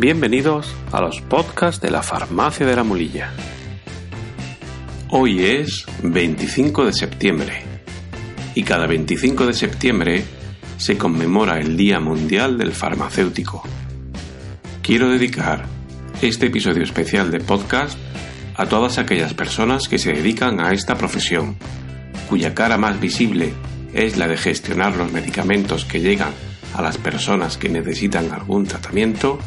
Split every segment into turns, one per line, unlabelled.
Bienvenidos a los podcasts de la Farmacia de la Mulilla. Hoy es 25 de septiembre y cada 25 de septiembre se conmemora el Día Mundial del Farmacéutico. Quiero dedicar este episodio especial de podcast a todas aquellas personas que se dedican a esta profesión, cuya cara más visible es la de gestionar los medicamentos que llegan a las personas que necesitan algún tratamiento,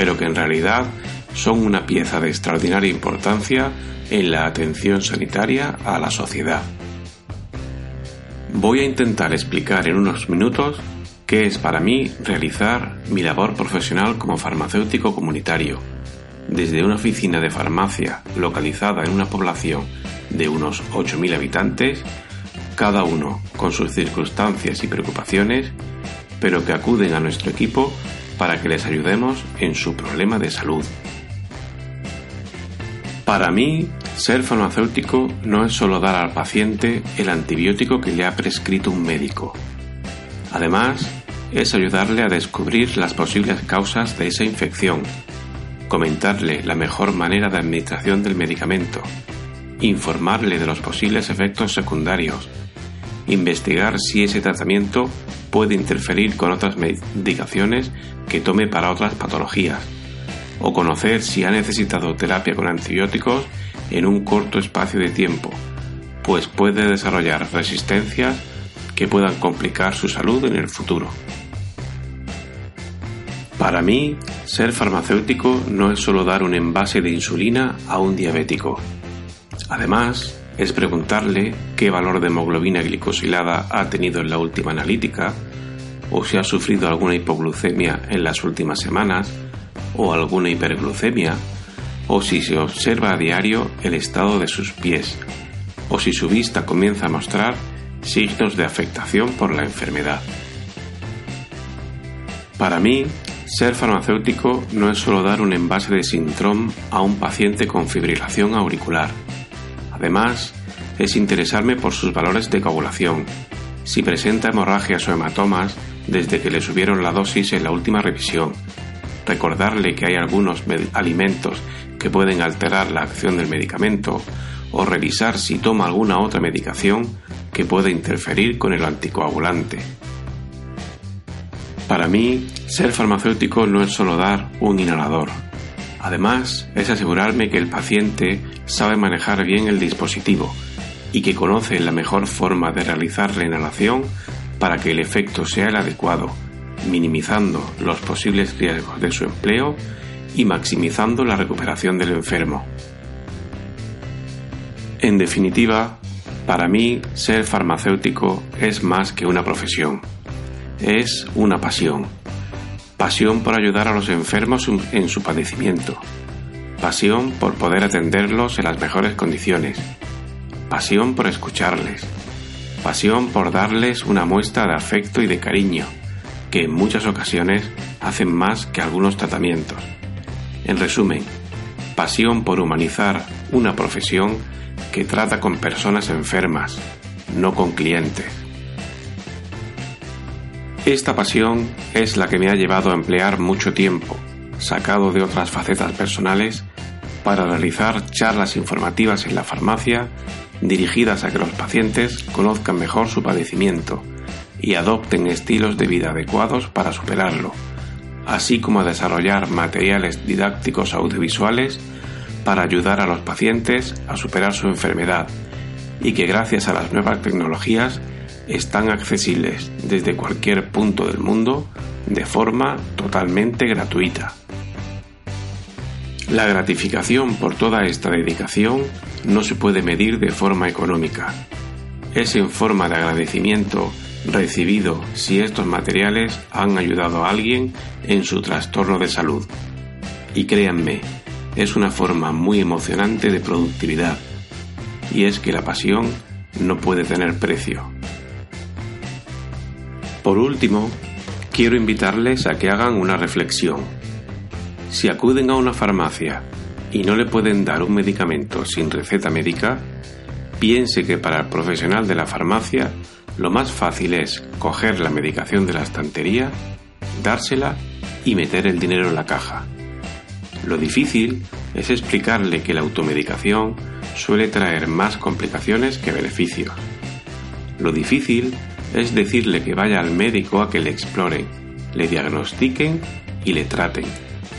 pero que en realidad son una pieza de extraordinaria importancia en la atención sanitaria a la sociedad. Voy a intentar explicar en unos minutos qué es para mí realizar mi labor profesional como farmacéutico comunitario, desde una oficina de farmacia localizada en una población de unos 8.000 habitantes, cada uno con sus circunstancias y preocupaciones, pero que acuden a nuestro equipo para que les ayudemos en su problema de salud. Para mí, ser farmacéutico no es solo dar al paciente el antibiótico que le ha prescrito un médico. Además, es ayudarle a descubrir las posibles causas de esa infección, comentarle la mejor manera de administración del medicamento, informarle de los posibles efectos secundarios, investigar si ese tratamiento puede interferir con otras medicaciones que tome para otras patologías, o conocer si ha necesitado terapia con antibióticos en un corto espacio de tiempo, pues puede desarrollar resistencias que puedan complicar su salud en el futuro. Para mí, ser farmacéutico no es solo dar un envase de insulina a un diabético. Además, es preguntarle qué valor de hemoglobina glicosilada ha tenido en la última analítica, o si ha sufrido alguna hipoglucemia en las últimas semanas, o alguna hiperglucemia, o si se observa a diario el estado de sus pies, o si su vista comienza a mostrar signos de afectación por la enfermedad. Para mí, ser farmacéutico no es solo dar un envase de Sintrom a un paciente con fibrilación auricular. Además, es interesarme por sus valores de coagulación, si presenta hemorragias o hematomas desde que le subieron la dosis en la última revisión, recordarle que hay algunos alimentos que pueden alterar la acción del medicamento o revisar si toma alguna otra medicación que pueda interferir con el anticoagulante. Para mí, ser farmacéutico no es solo dar un inhalador. Además, es asegurarme que el paciente sabe manejar bien el dispositivo y que conoce la mejor forma de realizar la inhalación para que el efecto sea el adecuado minimizando los posibles riesgos de su empleo y maximizando la recuperación del enfermo. En definitiva, para mí ser farmacéutico es más que una profesión, es una pasión. Pasión por ayudar a los enfermos en su padecimiento. Pasión por poder atenderlos en las mejores condiciones. Pasión por escucharles. Pasión por darles una muestra de afecto y de cariño que en muchas ocasiones hacen más que algunos tratamientos. En resumen, pasión por humanizar una profesión que trata con personas enfermas, no con clientes. Esta pasión es la que me ha llevado a emplear mucho tiempo, sacado de otras facetas personales, para realizar charlas informativas en la farmacia dirigidas a que los pacientes conozcan mejor su padecimiento y adopten estilos de vida adecuados para superarlo, así como a desarrollar materiales didácticos audiovisuales para ayudar a los pacientes a superar su enfermedad y que gracias a las nuevas tecnologías están accesibles desde cualquier punto del mundo de forma totalmente gratuita. La gratificación por toda esta dedicación no se puede medir de forma económica. Es en forma de agradecimiento recibido si estos materiales han ayudado a alguien en su trastorno de salud. Y créanme, es una forma muy emocionante de productividad. Y es que la pasión no puede tener precio. Por último, quiero invitarles a que hagan una reflexión. Si acuden a una farmacia y no le pueden dar un medicamento sin receta médica, piense que para el profesional de la farmacia lo más fácil es coger la medicación de la estantería, dársela y meter el dinero en la caja. Lo difícil es explicarle que la automedicación suele traer más complicaciones que beneficios. Lo difícil es decirle que vaya al médico a que le exploren, le diagnostiquen y le traten,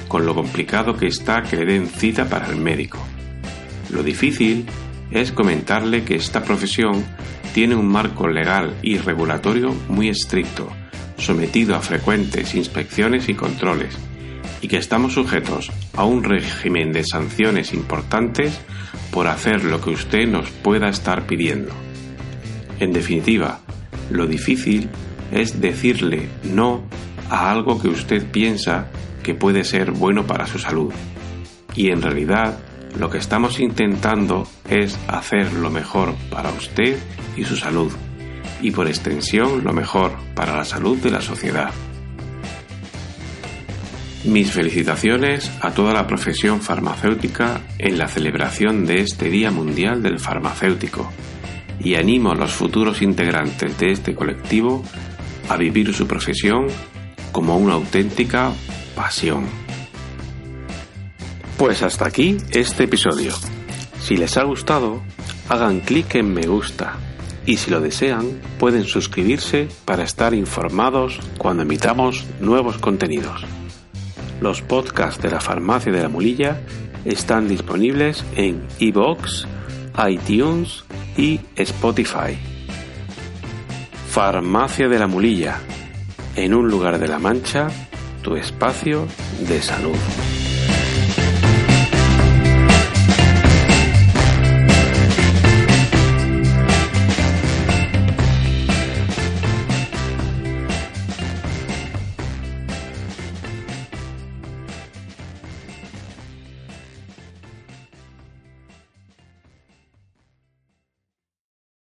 con lo complicado que está que le den cita para el médico. Lo difícil es comentarle que esta profesión tiene un marco legal y regulatorio muy estricto, sometido a frecuentes inspecciones y controles, y que estamos sujetos a un régimen de sanciones importantes por hacer lo que usted nos pueda estar pidiendo. En definitiva, lo difícil es decirle no a algo que usted piensa que puede ser bueno para su salud. Y en realidad lo que estamos intentando es hacer lo mejor para usted y su salud, y por extensión lo mejor para la salud de la sociedad. Mis felicitaciones a toda la profesión farmacéutica en la celebración de este Día Mundial del Farmacéutico y animo a los futuros integrantes de este colectivo a vivir su profesión como una auténtica pasión. Pues hasta aquí este episodio. Si les ha gustado, hagan clic en me gusta y si lo desean pueden suscribirse para estar informados cuando emitamos nuevos contenidos. Los podcasts de la Farmacia de la Mulilla están disponibles en iBox, iTunes y Spotify. Farmacia de la Mulilla, en un lugar de la Mancha, tu espacio de salud.